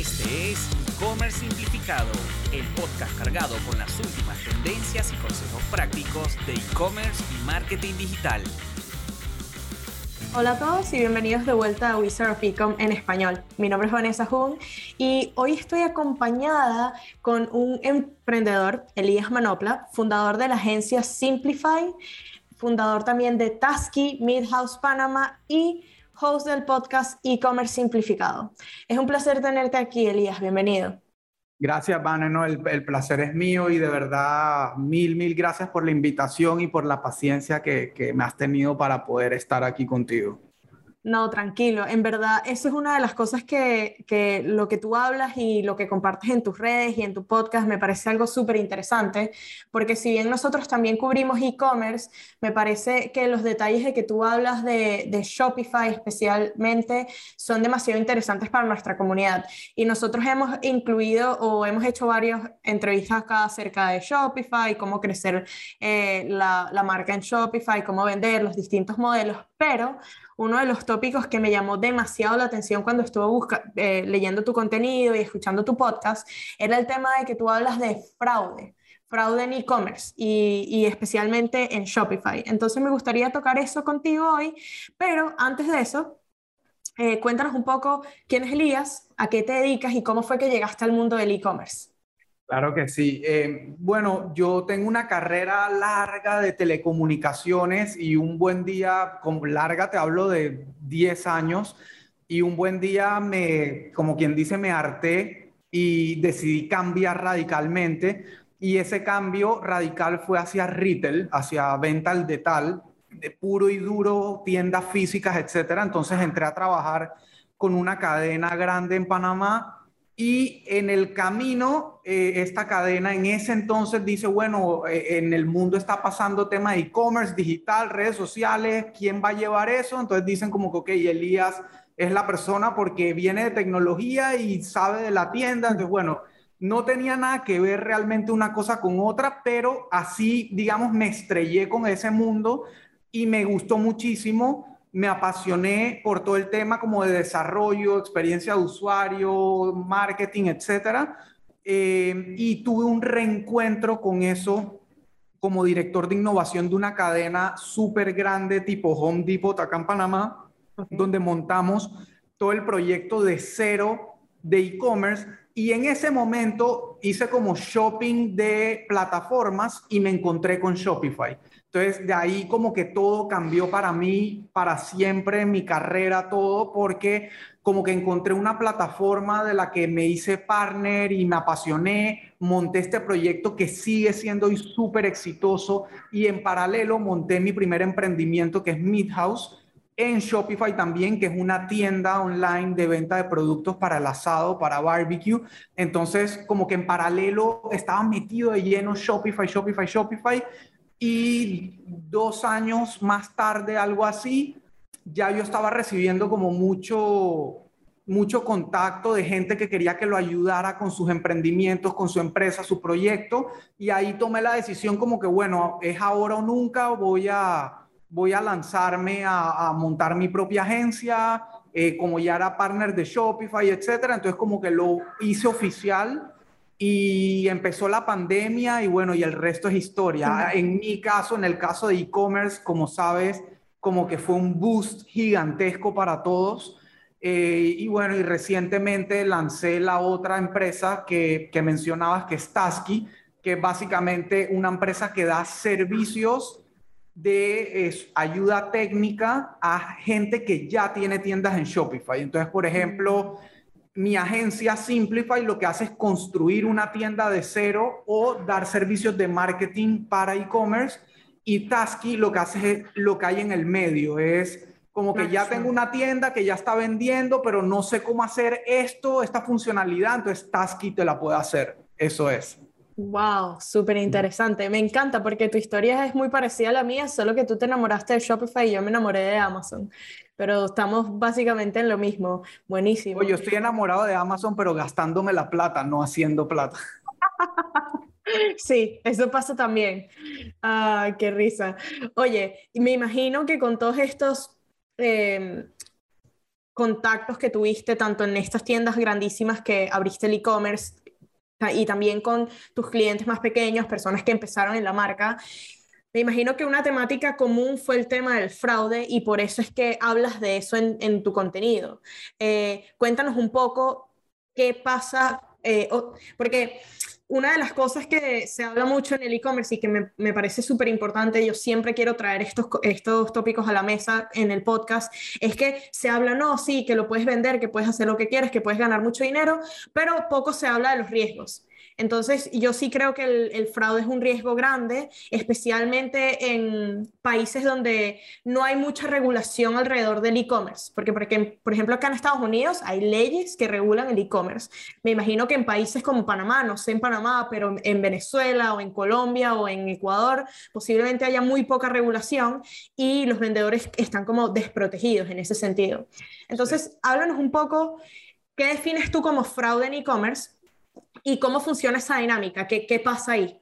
Este es E-Commerce Simplificado, el podcast cargado con las últimas tendencias y consejos prácticos de e-commerce y marketing digital. Hola a todos y bienvenidos de vuelta a Wizard of Ecom en español. Mi nombre es Vanessa Jung y hoy estoy acompañada con un emprendedor, Elías Manopla, fundador de la agencia Simplify, fundador también de Tasky, Midhouse Panama y host del podcast E-Commerce Simplificado. Es un placer tenerte aquí, Elías. Bienvenido. Gracias, Van. el, el, placer es mío y de verdad mil, mil gracias por la invitación y por la paciencia que, que me has tenido para poder estar aquí contigo. No, tranquilo. En verdad, eso es una de las cosas que, que, lo que tú hablas y lo que compartes en tus redes y en tu podcast me parece algo súper interesante, porque si bien nosotros también cubrimos e-commerce, me parece que los detalles de que tú hablas de, de, Shopify especialmente son demasiado interesantes para nuestra comunidad. Y nosotros hemos incluido o hemos hecho varias entrevistas acá acerca de Shopify, cómo crecer eh, la, la marca en Shopify, cómo vender los distintos modelos, pero uno de los tópicos que me llamó demasiado la atención cuando estuve eh, leyendo tu contenido y escuchando tu podcast era el tema de que tú hablas de fraude, fraude en e-commerce y, y, especialmente en Shopify. Entonces me gustaría tocar eso contigo hoy, pero antes de eso, eh, cuéntanos un poco quién es Elías, a qué te dedicas y cómo fue que llegaste al mundo del e-commerce. Claro que sí. Eh, bueno, yo tengo una carrera larga de telecomunicaciones y un buen día, como larga te hablo de 10 años, y un buen día me, como quien dice, me harté y decidí cambiar radicalmente. Y ese cambio radical fue hacia retail, hacia venta al detal, de puro y duro, tiendas físicas, etcétera. Entonces entré a trabajar con una cadena grande en Panamá y en el camino, eh, esta cadena en ese entonces dice, bueno, eh, en el mundo está pasando tema de e-commerce, digital, redes sociales, ¿quién va a llevar eso? Entonces dicen como que, ok, Elías es la persona porque viene de tecnología y sabe de la tienda. Entonces, bueno, no tenía nada que ver realmente una cosa con otra, pero así, digamos, me estrellé con ese mundo y me gustó muchísimo me apasioné por todo el tema como de desarrollo, experiencia de usuario, marketing, etcétera. Eh, y tuve un reencuentro con eso como director de innovación de una cadena súper grande tipo Home Depot acá en Panamá, donde montamos todo el proyecto de cero de e-commerce y en ese momento hice como shopping de plataformas y me encontré con Shopify. Entonces, de ahí como que todo cambió para mí, para siempre, mi carrera, todo, porque como que encontré una plataforma de la que me hice partner y me apasioné, monté este proyecto que sigue siendo súper exitoso y en paralelo monté mi primer emprendimiento que es Midhouse en Shopify también, que es una tienda online de venta de productos para el asado, para barbecue. Entonces, como que en paralelo estaba metido de lleno Shopify, Shopify, Shopify y dos años más tarde, algo así, ya yo estaba recibiendo como mucho, mucho contacto de gente que quería que lo ayudara con sus emprendimientos, con su empresa, su proyecto, y ahí tomé la decisión como que, bueno, es ahora o nunca, voy a, voy a lanzarme a, montar mi propia agencia, eh, como ya era partner de Shopify, etcétera, entonces como que lo hice oficial y empezó la pandemia y bueno, y el resto es historia. En mi caso, en el caso de e-commerce, como sabes, como que fue un boost gigantesco para todos. Eh, y bueno, y recientemente lancé la otra empresa que, que mencionabas, que es Tasky, que es básicamente una empresa que da servicios de ayuda técnica a gente que ya tiene tiendas en Shopify. Entonces, por ejemplo, mi agencia Simplify lo que hace es construir una tienda de cero o dar servicios de marketing para e-commerce y Tasky lo que hace es lo que hay en el medio, es como que ya tengo una tienda que ya está vendiendo, pero no sé cómo hacer esto, esta funcionalidad, entonces Tasky te la puede hacer. Eso es. Wow, súper interesante. Me encanta porque tu historia es muy parecida a la mía, solo que tú te enamoraste de Shopify y yo me enamoré de Amazon. Pero estamos básicamente en lo mismo. Buenísimo. Yo estoy enamorado de Amazon, pero gastándome la plata, no haciendo plata. Sí, eso pasa también. Ah, qué risa. Oye, me imagino que con todos estos em, contactos que tuviste tanto en estas tiendas grandísimas que abriste el e-commerce y también con tus clientes más pequeños, personas que empezaron en la marca. Me imagino que una temática común fue el tema del fraude y por eso es que hablas de eso en, tu contenido. Eh, cuéntanos un poco qué pasa, eh, porque una de las cosas que se habla mucho en el e-commerce y que me, me parece súper importante, yo siempre quiero traer estos, estos tópicos a la mesa en el podcast, es que se habla, no, sí, que lo puedes vender, que puedes hacer lo que quieres, que puedes ganar mucho dinero, pero poco se habla de los riesgos. Entonces, yo sí creo que el, fraude es un riesgo grande, especialmente en países donde no hay mucha regulación alrededor del e-commerce, porque, por ejemplo, acá en Estados Unidos hay leyes que regulan el e-commerce. Me imagino que en países como Panamá, no sé en Panamá, pero en Venezuela o en Colombia o en Ecuador, posiblemente haya muy poca regulación y los vendedores están como desprotegidos en ese sentido. Entonces, háblanos un poco, ¿qué defines tú como fraude en e-commerce? ¿Y cómo funciona esa dinámica? ¿Qué, qué pasa ahí?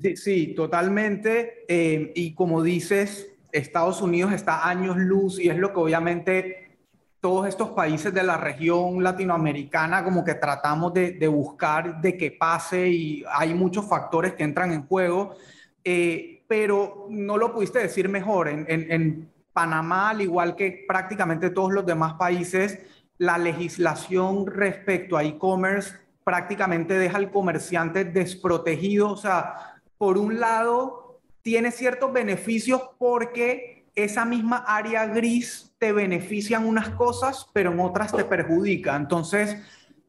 Sí, sí totalmente. Eh, y como dices, Estados Unidos está años luz y es lo que obviamente todos estos países de la región latinoamericana como que tratamos de, de buscar de que pase y hay muchos factores que entran en juego, eh, pero no lo pudiste decir mejor. En, en, en Panamá, al igual que prácticamente todos los demás países, la legislación respecto a e-commerce prácticamente deja al comerciante desprotegido. O sea, por un lado, tiene ciertos beneficios porque esa misma área gris te benefician unas cosas, pero en otras te perjudica. Entonces,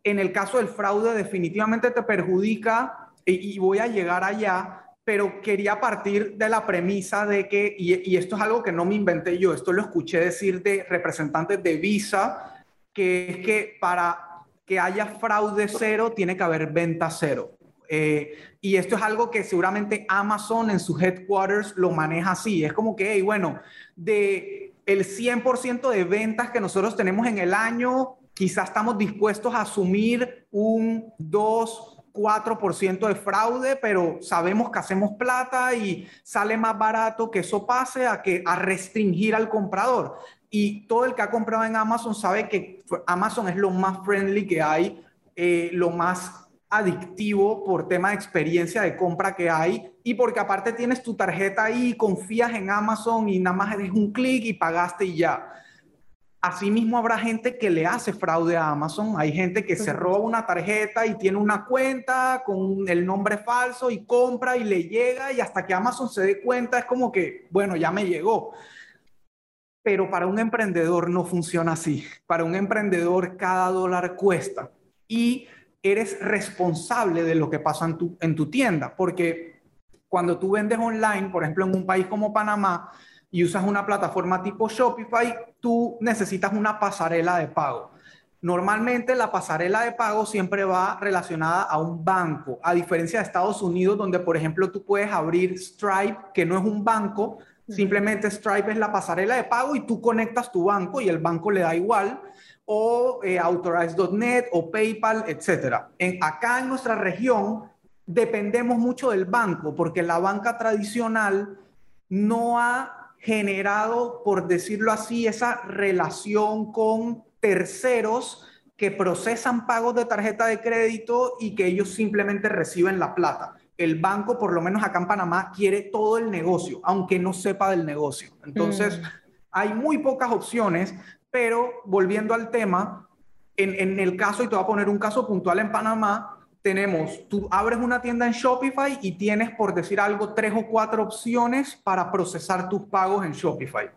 en el caso del fraude, definitivamente te perjudica y, voy a llegar allá, pero quería partir de la premisa de que, y, y, esto es algo que no me inventé yo, esto lo escuché decir de representantes de Visa, que es que para que haya fraude cero, tiene que haber venta cero. Eh, y esto es algo que seguramente Amazon en sus headquarters lo maneja así. Es como que, bueno, de el 100% de ventas que nosotros tenemos en el año, quizás estamos dispuestos a asumir un 2, 4% de fraude, pero sabemos que hacemos plata y sale más barato que eso pase a que a restringir al comprador. Y todo el que ha comprado en Amazon sabe que Amazon es lo más friendly que hay, eh, lo más adictivo por tema de experiencia de compra que hay y porque aparte tienes tu tarjeta ahí, confías en Amazon y nada más eres un clic y pagaste y ya. Asimismo habrá gente que le hace fraude a Amazon, hay gente que se roba una tarjeta y tiene una cuenta con el nombre falso y compra y le llega y hasta que Amazon se dé cuenta es como que, bueno, ya me llegó pero para un emprendedor no funciona así. Para un emprendedor cada dólar cuesta y eres responsable de lo que pasa en tu, en tu tienda, porque cuando tú vendes online, por ejemplo, en un país como Panamá, y usas una plataforma tipo Shopify, tú necesitas una pasarela de pago. Normalmente la pasarela de pago siempre va relacionada a un banco, a diferencia de Estados Unidos, donde por ejemplo tú puedes abrir Stripe, que no es un banco, Simplemente Stripe es la pasarela de pago y tú conectas tu banco y el banco le da igual, o eh, Authorize.net o PayPal, etc. En, acá en nuestra región dependemos mucho del banco porque la banca tradicional no ha generado, por decirlo así, esa relación con terceros que procesan pagos de tarjeta de crédito y que ellos simplemente reciben la plata el banco, por lo menos acá en Panamá, quiere todo el negocio, aunque no sepa del negocio. Entonces, mm. hay muy pocas opciones, pero volviendo al tema, en, el caso, y te voy a poner un caso puntual en Panamá, tenemos, tú abres una tienda en Shopify y tienes, por decir algo, tres o cuatro opciones para procesar tus pagos en Shopify.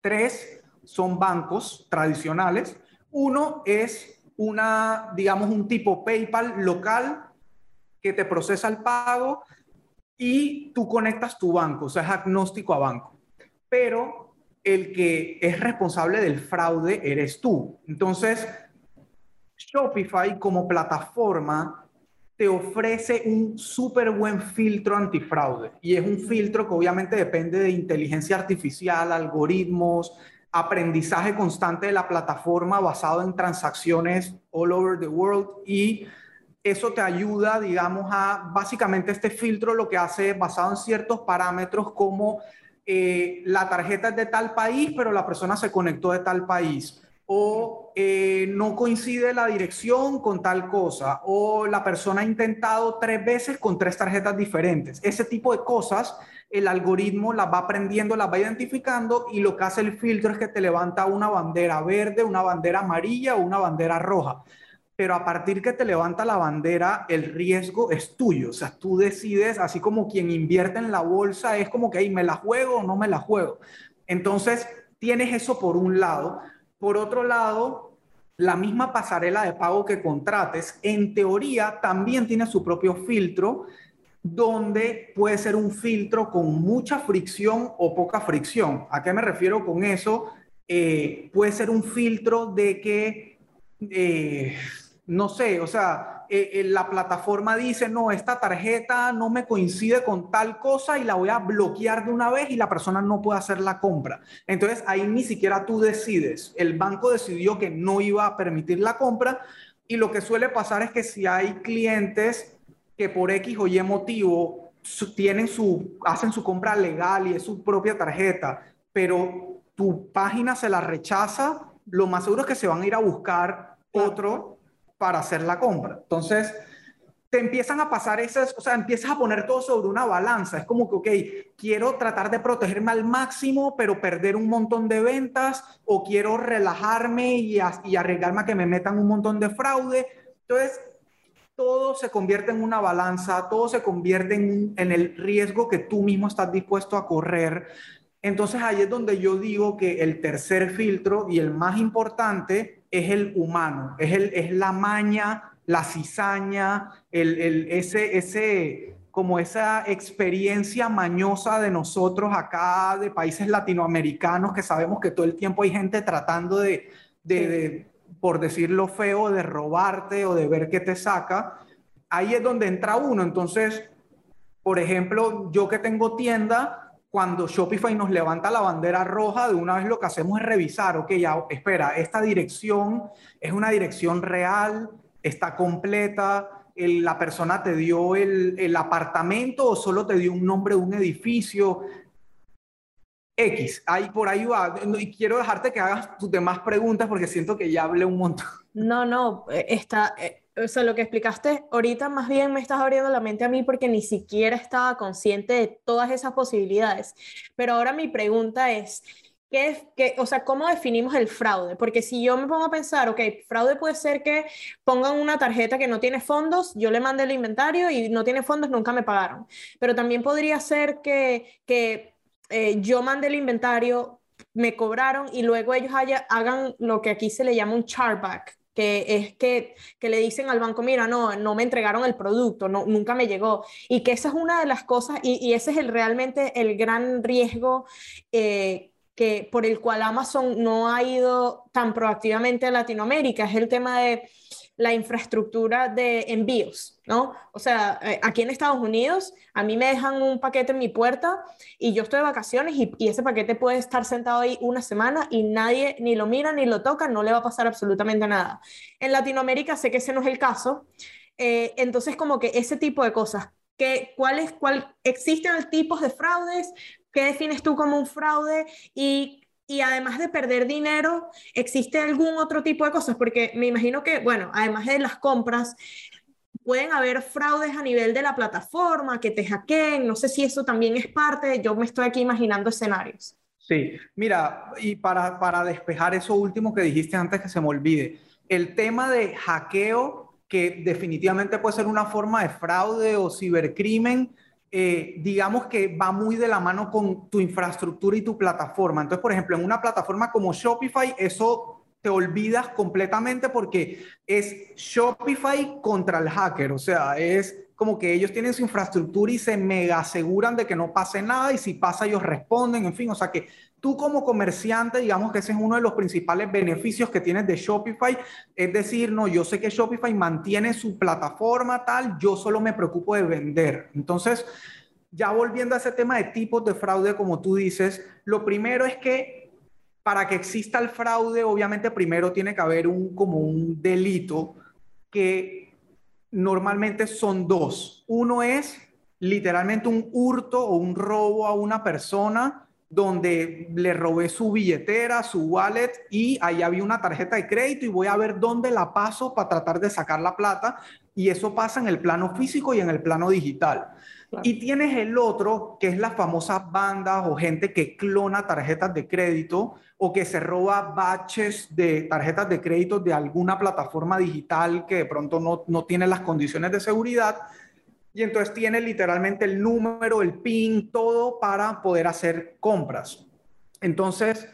Tres son bancos tradicionales. Uno es una, digamos, un tipo PayPal local que te procesa el pago y tú conectas tu banco, o sea, es agnóstico a banco. Pero el que es responsable del fraude eres tú. Entonces, Shopify como plataforma te ofrece un súper buen filtro antifraude y es un filtro que obviamente depende de inteligencia artificial, algoritmos, aprendizaje constante de la plataforma basado en transacciones all over the world y eso te ayuda, digamos, a básicamente este filtro lo que hace basado en ciertos parámetros como eh, la tarjeta es de tal país, pero la persona se conectó de tal país. o eh, no coincide la dirección con tal cosa, o la persona ha intentado tres veces con tres tarjetas diferentes. Ese tipo de cosas, el algoritmo las va aprendiendo, las va identificando y lo que hace el filtro es que te levanta una bandera verde, una bandera amarilla o una bandera roja. Pero a partir que te levanta la bandera, el riesgo es tuyo. O sea, tú decides, así como quien invierte en la bolsa, es como que, ahí ¿me la juego o no me la juego? Entonces, tienes eso por un lado por otro lado, la misma pasarela de pago que contrates, en teoría, también tiene su propio filtro, donde puede ser un filtro con mucha fricción o poca fricción. ¿A qué me refiero con eso? Eh, puede ser un filtro de que, eh, no sé, o sea, eh, eh, la plataforma dice, no, esta tarjeta no me coincide con tal cosa y la voy a bloquear de una vez y la persona no puede hacer la compra. Entonces ahí ni siquiera tú decides. El banco decidió que no iba a permitir la compra y lo que suele pasar es que si hay clientes que por X o Y motivo tienen su, hacen su compra legal y es su propia tarjeta, pero tu página se la rechaza, lo más seguro es que se van a ir a buscar otro para hacer la compra. Entonces, te empiezan a pasar esas, o sea, empiezas a poner todo sobre una balanza. Es como que, ok, quiero tratar de protegerme al máximo, pero perder un montón de ventas, o quiero relajarme y, y arriesgarme a que me metan un montón de fraude. Entonces, todo se convierte en una balanza, todo se convierte en, en el riesgo que tú mismo estás dispuesto a correr. Entonces ahí es donde yo digo que el tercer filtro y el más importante es el humano, es, el, es la maña, la cizaña, el, el, ese, ese, como esa experiencia mañosa de nosotros acá, de países latinoamericanos, que sabemos que todo el tiempo hay gente tratando de, de, de por decirlo feo, de robarte o de ver qué te saca. Ahí es donde entra uno. Entonces, por ejemplo, yo que tengo tienda, cuando Shopify nos levanta la bandera roja, de una vez lo que hacemos es revisar, ok, ya, espera, esta dirección es una dirección real, está completa, la persona te dio el, el, apartamento o solo te dio un nombre de un edificio. X, ahí por ahí va. Y quiero dejarte que hagas tus demás preguntas porque siento que ya hablé un montón. No, no, eh, está, eh, o sea, lo que explicaste ahorita más bien me estás abriendo la mente a mí porque ni siquiera estaba consciente de todas esas posibilidades. Pero ahora mi pregunta es, ¿qué, qué, o sea, ¿cómo definimos el fraude? Porque si yo me pongo a pensar, ok, fraude puede ser que pongan una tarjeta que no tiene fondos, yo le mandé el inventario y no tiene fondos, nunca me pagaron. Pero también podría ser que, que eh, yo mandé el inventario, me cobraron y luego ellos hagan lo que aquí se le llama un chargeback que es que, que, le dicen al banco, mira, no, no me entregaron el producto, no, nunca me llegó. Y que esa es una de las cosas, y, y ese es el, realmente el gran riesgo eh, que, por el cual Amazon no ha ido tan proactivamente a Latinoamérica, es el tema de la infraestructura de envíos, ¿no? O sea, eh, aquí en Estados Unidos, a mí me dejan un paquete en mi puerta y yo estoy de vacaciones y, ese paquete puede estar sentado ahí una semana y nadie ni lo mira ni lo toca, no le va a pasar absolutamente nada. En Latinoamérica sé que ese no es el caso, eh, entonces como que ese tipo de cosas, que, ¿cuáles, cuál, existen tipos de fraudes? ¿Qué defines tú como un fraude? Y y además de perder dinero, ¿existe algún otro tipo de cosas? Porque me imagino que, bueno, además de las compras, pueden haber fraudes a nivel de la plataforma, que te hackeen, no sé si eso también es parte, yo me estoy aquí imaginando escenarios. Sí, mira, y para, para despejar eso último que dijiste antes que se me olvide, el tema de hackeo, que definitivamente puede ser una forma de fraude o cibercrimen, eh, digamos que va muy de la mano con tu infraestructura y tu plataforma. Entonces, por ejemplo, en una plataforma como Shopify, eso te olvidas completamente porque es Shopify contra el hacker. O sea, es como que ellos tienen su infraestructura y se mega aseguran de que no pase nada y si pasa ellos responden, en fin, o sea que tú como comerciante, digamos que ese es uno de los principales beneficios que tienes de Shopify, es decir, no, yo sé que Shopify mantiene su plataforma tal, yo solo me preocupo de vender. Entonces, ya volviendo a ese tema de tipos de fraude, como tú dices, lo primero es que para que exista el fraude, obviamente primero tiene que haber un como un delito que normalmente son dos. Uno es literalmente un hurto o un robo a una persona donde le robé su billetera, su wallet y ahí había una tarjeta de crédito y voy a ver dónde la paso para tratar de sacar la plata. Y eso pasa en el plano físico y en el plano digital. Y tienes el otro, que es las famosas bandas o gente que clona tarjetas de crédito o que se roba batches de tarjetas de crédito de alguna plataforma digital que de pronto no, no tiene las condiciones de seguridad. Y entonces tiene literalmente el número, el PIN, todo para poder hacer compras. Entonces,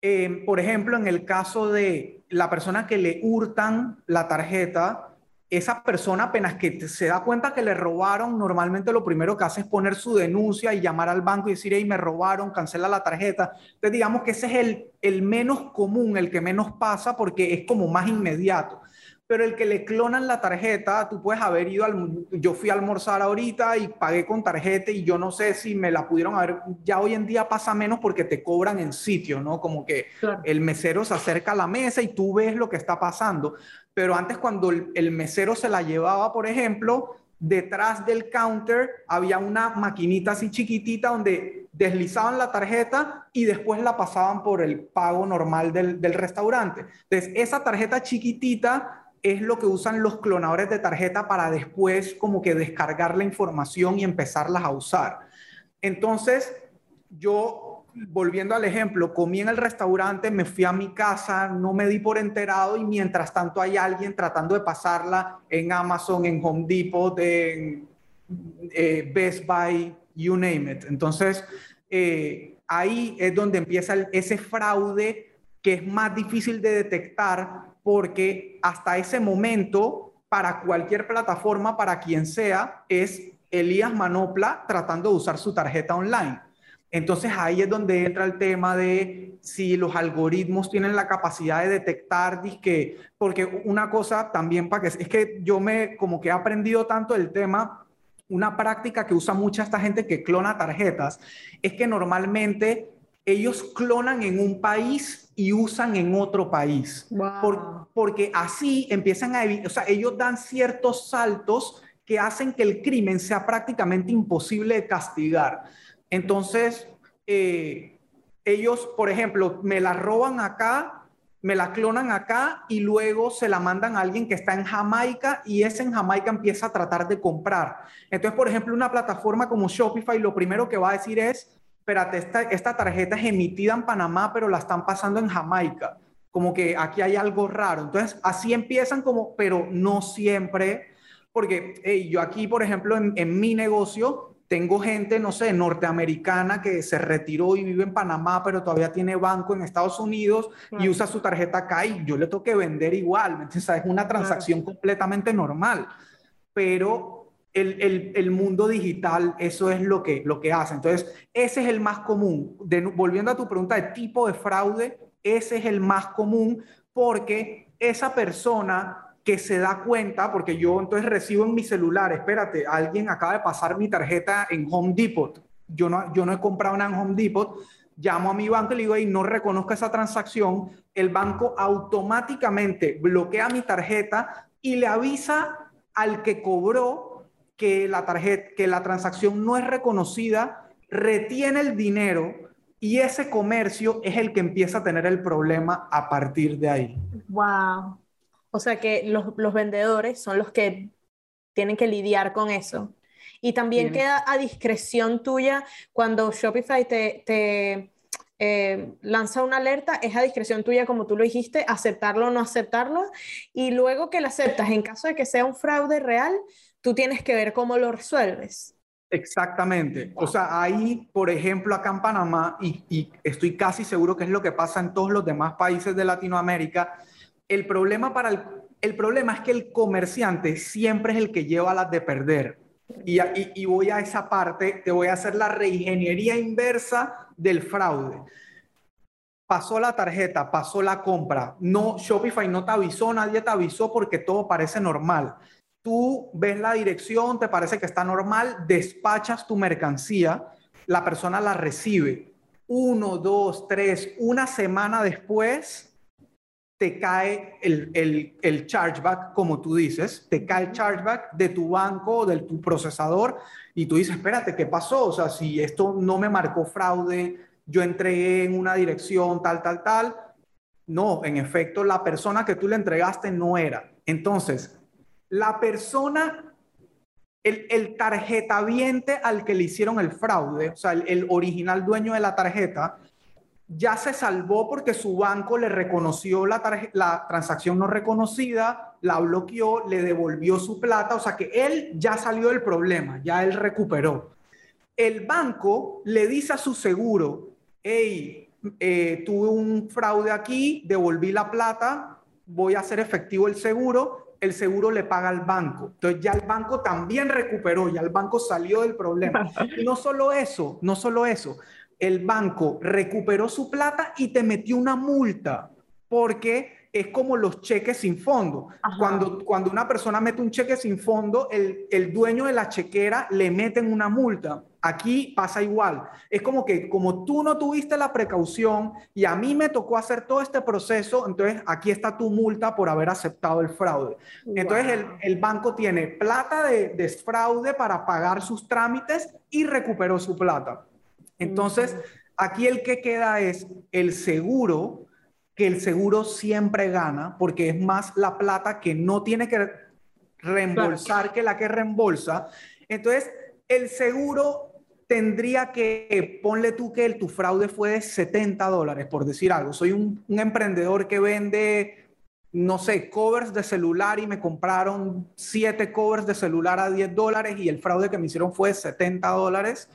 eh, por ejemplo, en el caso de la persona que le hurtan la tarjeta, esa persona apenas que se da cuenta que le robaron, normalmente lo primero que hace es poner su denuncia y llamar al banco y decir, hey, me robaron, cancela la tarjeta. Entonces digamos que ese es el, el menos común, el que menos pasa porque es como más inmediato. Pero el que le clonan la tarjeta, tú puedes haber ido al... Yo fui a almorzar ahorita y pagué con tarjeta y yo no sé si me la pudieron haber... Ya hoy en día pasa menos porque te cobran en sitio, ¿no? Como que el mesero se acerca a la mesa y tú ves lo que está pasando pero antes cuando el, mesero se la llevaba, por ejemplo, detrás del counter había una maquinita así chiquitita donde deslizaban la tarjeta y después la pasaban por el pago normal del, del, restaurante. Entonces, esa tarjeta chiquitita es lo que usan los clonadores de tarjeta para después como que descargar la información y empezarlas a usar. Entonces, yo volviendo al ejemplo, comí en el restaurante, me fui a mi casa, no me di por enterado y mientras tanto hay alguien tratando de pasarla en Amazon, en Home Depot, en eh, Best Buy, you name it. Entonces, eh, ahí es donde empieza ese fraude que es más difícil de detectar porque hasta ese momento, para cualquier plataforma, para quien sea, es Elías Manopla tratando de usar su tarjeta online. Entonces ahí es donde entra el tema de si los algoritmos tienen la capacidad de detectar, que porque una cosa también para que es que yo me como que he aprendido tanto el tema, una práctica que usa mucha esta gente que clona tarjetas, es que normalmente ellos clonan en un país y usan en otro país. porque así empiezan a, o sea, ellos dan ciertos saltos que hacen que el crimen sea prácticamente imposible de castigar. Entonces, eh, ellos, por ejemplo, me la roban acá, me la clonan acá y luego se la mandan a alguien que está en Jamaica y ese en Jamaica empieza a tratar de comprar. Entonces, por ejemplo, una plataforma como Shopify lo primero que va a decir es, espérate, esta, esta tarjeta es emitida en Panamá, pero la están pasando en Jamaica. Como que aquí hay algo raro. Entonces, así empiezan como, pero no siempre, porque yo aquí, por ejemplo, en, en mi negocio, tengo gente, no sé, norteamericana que se retiró y vive en Panamá, pero todavía tiene banco en Estados Unidos y usa su tarjeta acá y yo le tengo que vender igual. Entonces, es una transacción completamente normal. Pero el, el, mundo digital, eso es lo que, lo que hace. Entonces, ese es el más común. volviendo a tu pregunta de tipo de fraude, ese es el más común porque esa persona que se da cuenta, porque yo entonces recibo en mi celular, espérate, alguien acaba de pasar mi tarjeta en Home Depot, yo no, yo no he comprado nada en Home Depot, llamo a mi banco y le digo, y no reconozco esa transacción, el banco automáticamente bloquea mi tarjeta y le avisa al que cobró que la tarjeta, que la transacción no es reconocida, retiene el dinero y ese comercio es el que empieza a tener el problema a partir de ahí. Wow. O sea que los, los vendedores son los que tienen que lidiar con eso. Y también queda a discreción tuya cuando Shopify te, te eh, lanza una alerta, es a discreción tuya, como tú lo dijiste, aceptarlo o no aceptarlo. Y luego que lo aceptas, en caso de que sea un fraude real, tú tienes que ver cómo lo resuelves. Exactamente. O sea, ahí, por ejemplo, acá en Panamá, y, y estoy casi seguro que es lo que pasa en todos los demás países de Latinoamérica, el problema, para el, problema es que el comerciante siempre es el que lleva las de perder. Y, y, voy a esa parte, te voy a hacer la reingeniería inversa del fraude. Pasó la tarjeta, pasó la compra. No, Shopify no te avisó, nadie te avisó porque todo parece normal. Tú ves la dirección, te parece que está normal, despachas tu mercancía, la persona la recibe. Uno, dos, tres, una semana después, te cae el, el, el, chargeback, como tú dices, te cae el chargeback de tu banco de tu procesador y tú dices, espérate, ¿qué pasó? O sea, si esto no me marcó fraude, yo entregué en una dirección tal, tal, tal. No, en efecto, la persona que tú le entregaste no era. Entonces, la persona, el, el tarjetaviente al que le hicieron el fraude, o sea, el original dueño de la tarjeta, ya se salvó porque su banco le reconoció la, transacción no reconocida, la bloqueó, le devolvió su plata, o sea que él ya salió del problema, ya él recuperó. El banco le dice a su seguro, hey, eh, tuve un fraude aquí, devolví la plata, voy a hacer efectivo el seguro, el seguro le paga al banco. Entonces ya el banco también recuperó, ya el banco salió del problema. Y no solo eso, no solo eso, el banco recuperó su plata y te metió una multa porque es como los cheques sin fondo. Cuando, cuando una persona mete un cheque sin fondo, el, el dueño de la chequera le meten una multa. Aquí pasa igual. Es como que como tú no tuviste la precaución y a mí me tocó hacer todo este proceso, entonces aquí está tu multa por haber aceptado el fraude. Entonces el, el, banco tiene plata de, de fraude para pagar sus trámites y recuperó su plata. Entonces, aquí el que queda es el seguro, que el seguro siempre gana, porque es más la plata que no tiene que reembolsar que la que reembolsa. Entonces, el seguro tendría que, ponle tú que el, tu fraude fue de 70 dólares, por decir algo. Soy un, un emprendedor que vende no sé, covers de celular y me compraron siete covers de celular a 10 dólares y el fraude que me hicieron fue de 70 dólares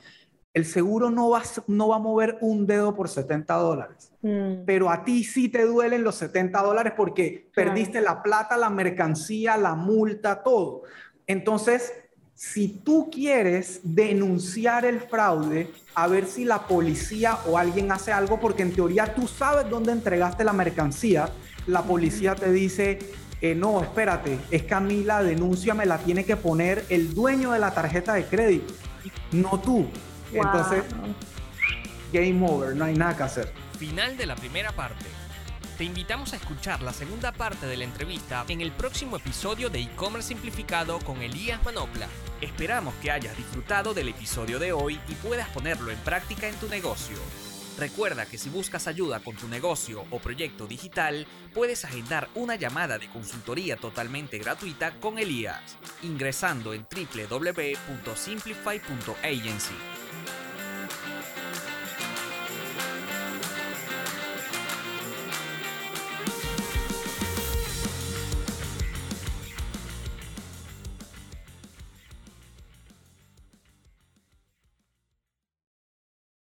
el seguro no va, no va a mover un dedo por 70 dólares. Mm. Pero a ti sí te duelen los 70 dólares porque perdiste la plata, la mercancía, la multa, todo. Entonces, si tú quieres denunciar el fraude, a ver si la policía o alguien hace algo, porque en teoría tú sabes dónde entregaste la mercancía, la policía te dice, eh, no, espérate, es que a mí la denuncia me la tiene que poner el dueño de la tarjeta de crédito, no tú. Entonces, game over, no hay nada que hacer. Final de la primera parte. Te invitamos a escuchar la segunda parte de la entrevista en el próximo episodio de e-commerce simplificado con Elías Manopla. Esperamos que hayas disfrutado del episodio de hoy y puedas ponerlo en práctica en tu negocio. Recuerda que si buscas ayuda con tu negocio o proyecto digital, puedes agendar una llamada de consultoría totalmente gratuita con Elías, ingresando en www.simplify.agency.